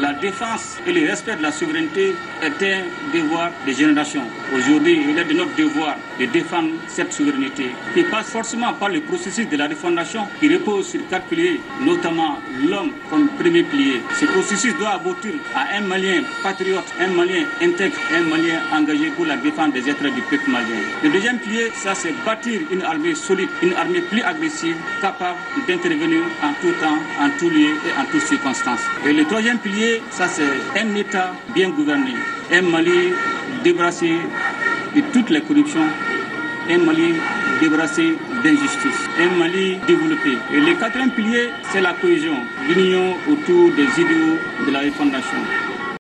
la défense et le respect de la souveraineté est un devoir des générations. Aujourd'hui, il est de notre devoir de défendre cette souveraineté qui passe forcément par le processus de la refondation qui repose sur quatre piliers, notamment l'homme comme premier pilier. Ce processus doit aboutir à un Malien patriote, un Malien intègre, un Malien engagé pour la défense des êtres du peuple malien. Le deuxième pilier, ça c'est bâtir une armée solide, une armée plus agressive, capable d'intervenir en tout temps, en tout lieu et en toutes circonstances. Et le troisième pilier, ça c'est un État bien gouverné, un Mali débrassé de toutes les corruptions, un Mali débrassé d'injustice, un Mali développé. Et le quatrième pilier, c'est la cohésion, l'union autour des idéaux de la refondation.